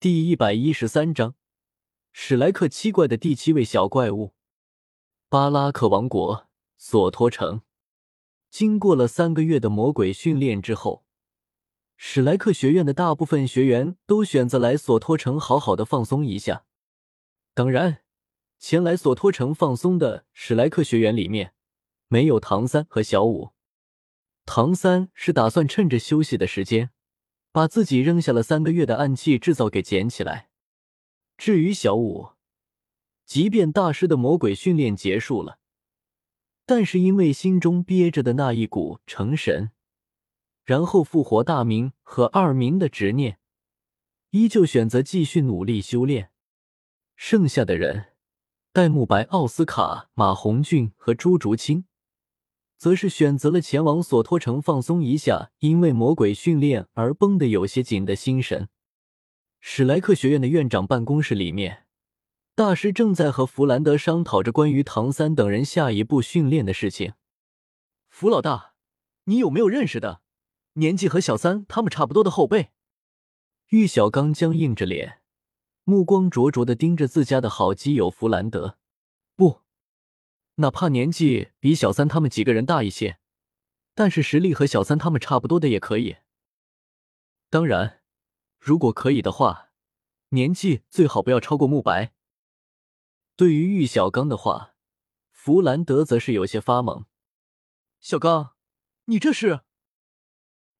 第一百一十三章，史莱克七怪的第七位小怪物——巴拉克王国索托城。经过了三个月的魔鬼训练之后，史莱克学院的大部分学员都选择来索托城好好的放松一下。当然，前来索托城放松的史莱克学员里面，没有唐三和小五。唐三是打算趁着休息的时间。把自己扔下了三个月的暗器制造给捡起来。至于小五，即便大师的魔鬼训练结束了，但是因为心中憋着的那一股成神，然后复活大明和二明的执念，依旧选择继续努力修炼。剩下的人，戴沐白、奥斯卡、马红俊和朱竹清。则是选择了前往索托城放松一下，因为魔鬼训练而绷得有些紧的心神。史莱克学院的院长办公室里面，大师正在和弗兰德商讨着关于唐三等人下一步训练的事情。弗老大，你有没有认识的年纪和小三他们差不多的后辈？玉小刚僵硬着脸，目光灼灼的盯着自家的好基友弗兰德。哪怕年纪比小三他们几个人大一些，但是实力和小三他们差不多的也可以。当然，如果可以的话，年纪最好不要超过慕白。对于玉小刚的话，弗兰德则是有些发懵。小刚，你这是？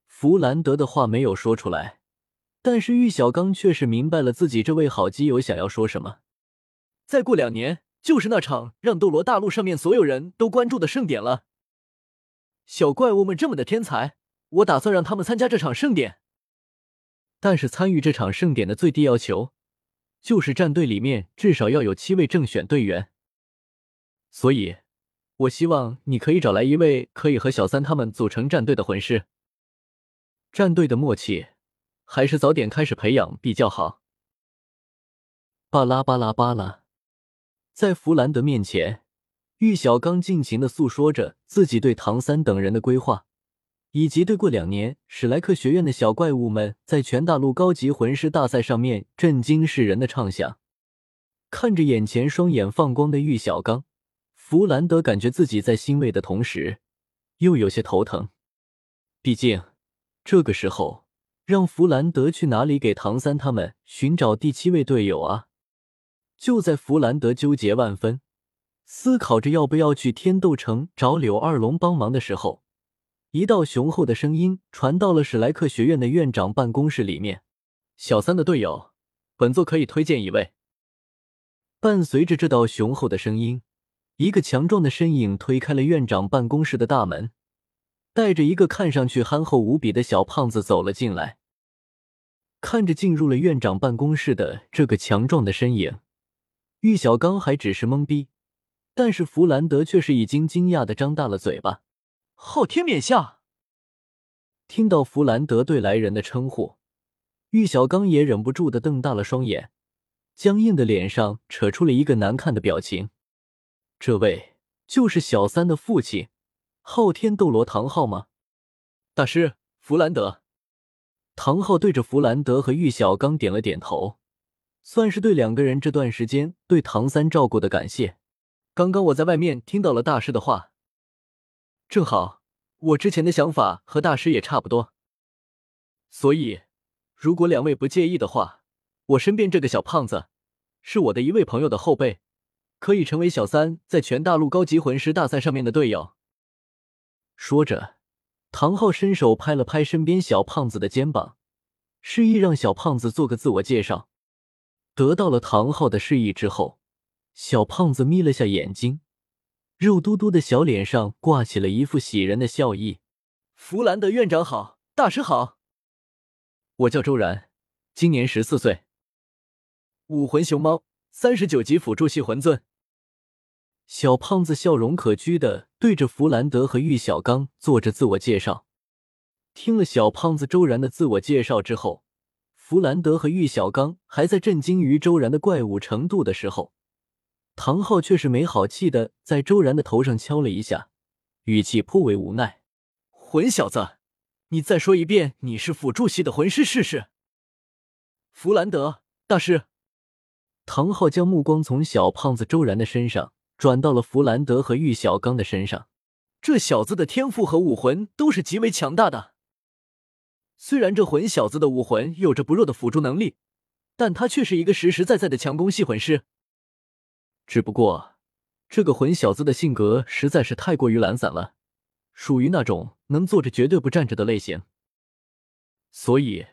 弗兰德的话没有说出来，但是玉小刚却是明白了自己这位好基友想要说什么。再过两年。就是那场让斗罗大陆上面所有人都关注的盛典了。小怪物们这么的天才，我打算让他们参加这场盛典。但是参与这场盛典的最低要求，就是战队里面至少要有七位正选队员。所以，我希望你可以找来一位可以和小三他们组成战队的魂师。战队的默契，还是早点开始培养比较好。巴拉巴拉巴拉。在弗兰德面前，玉小刚尽情的诉说着自己对唐三等人的规划，以及对过两年史莱克学院的小怪物们在全大陆高级魂师大赛上面震惊世人的畅想。看着眼前双眼放光的玉小刚，弗兰德感觉自己在欣慰的同时，又有些头疼。毕竟，这个时候让弗兰德去哪里给唐三他们寻找第七位队友啊？就在弗兰德纠结万分，思考着要不要去天斗城找柳二龙帮忙的时候，一道雄厚的声音传到了史莱克学院的院长办公室里面：“小三的队友，本座可以推荐一位。”伴随着这道雄厚的声音，一个强壮的身影推开了院长办公室的大门，带着一个看上去憨厚无比的小胖子走了进来。看着进入了院长办公室的这个强壮的身影。玉小刚还只是懵逼，但是弗兰德却是已经惊讶的张大了嘴巴。昊天冕下，听到弗兰德对来人的称呼，玉小刚也忍不住的瞪大了双眼，僵硬的脸上扯出了一个难看的表情。这位就是小三的父亲，昊天斗罗唐昊吗？大师，弗兰德。唐昊对着弗兰德和玉小刚点了点头。算是对两个人这段时间对唐三照顾的感谢。刚刚我在外面听到了大师的话，正好我之前的想法和大师也差不多，所以如果两位不介意的话，我身边这个小胖子是我的一位朋友的后辈，可以成为小三在全大陆高级魂师大赛上面的队友。说着，唐昊伸手拍了拍身边小胖子的肩膀，示意让小胖子做个自我介绍。得到了唐昊的示意之后，小胖子眯了下眼睛，肉嘟嘟的小脸上挂起了一副喜人的笑意。弗兰德院长好，大师好，我叫周然，今年十四岁，武魂熊猫，三十九级辅助系魂尊。小胖子笑容可掬的对着弗兰德和玉小刚做着自我介绍。听了小胖子周然的自我介绍之后。弗兰德和玉小刚还在震惊于周然的怪物程度的时候，唐昊却是没好气的在周然的头上敲了一下，语气颇为无奈：“混小子，你再说一遍你是辅助系的魂师试试。”弗兰德，大师。唐昊将目光从小胖子周然的身上转到了弗兰德和玉小刚的身上。这小子的天赋和武魂都是极为强大的。虽然这混小子的武魂有着不弱的辅助能力，但他却是一个实实在在的强攻系魂师。只不过，这个混小子的性格实在是太过于懒散了，属于那种能坐着绝对不站着的类型。所以，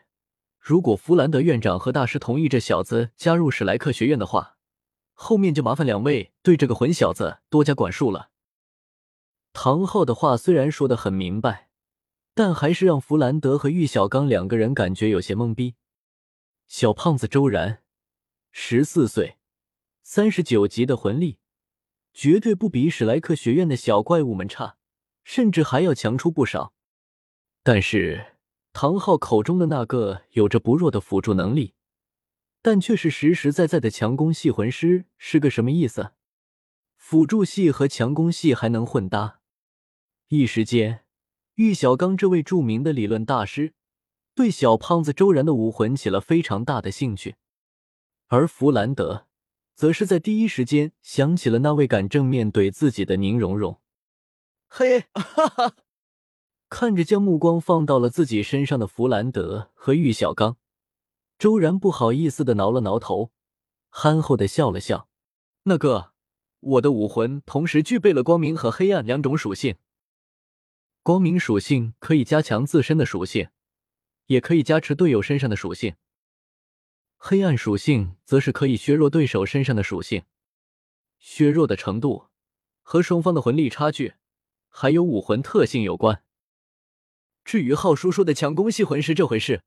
如果弗兰德院长和大师同意这小子加入史莱克学院的话，后面就麻烦两位对这个混小子多加管束了。唐昊的话虽然说的很明白，但还是让弗兰德和玉小刚两个人感觉有些懵逼。小胖子周然，十四岁，三十九级的魂力，绝对不比史莱克学院的小怪物们差，甚至还要强出不少。但是唐昊口中的那个有着不弱的辅助能力，但却是实实在在的强攻系魂师，是个什么意思？辅助系和强攻系还能混搭？一时间，玉小刚这位著名的理论大师对小胖子周然的武魂起了非常大的兴趣，而弗兰德则是在第一时间想起了那位敢正面怼自己的宁荣荣。嘿，哈哈！看着将目光放到了自己身上的弗兰德和玉小刚，周然不好意思的挠了挠头，憨厚的笑了笑：“那个，我的武魂同时具备了光明和黑暗两种属性。”光明属性可以加强自身的属性，也可以加持队友身上的属性；黑暗属性则是可以削弱对手身上的属性。削弱的程度和双方的魂力差距，还有武魂特性有关。至于浩叔说的强攻系魂师这回事，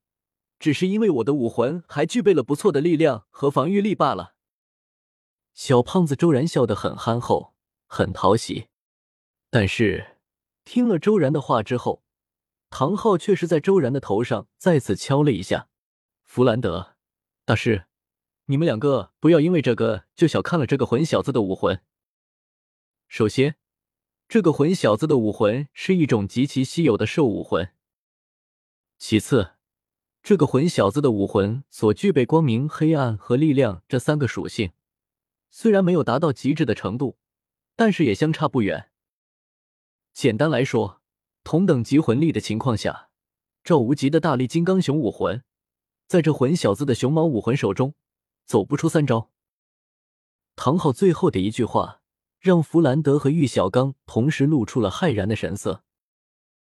只是因为我的武魂还具备了不错的力量和防御力罢了。小胖子周然笑得很憨厚，很讨喜，但是。听了周然的话之后，唐昊却是在周然的头上再次敲了一下。弗兰德大师，你们两个不要因为这个就小看了这个混小子的武魂。首先，这个混小子的武魂是一种极其稀有的兽武魂。其次，这个混小子的武魂所具备光明、黑暗和力量这三个属性，虽然没有达到极致的程度，但是也相差不远。简单来说，同等级魂力的情况下，赵无极的大力金刚熊武魂，在这混小子的熊猫武魂手中，走不出三招。唐昊最后的一句话，让弗兰德和玉小刚同时露出了骇然的神色。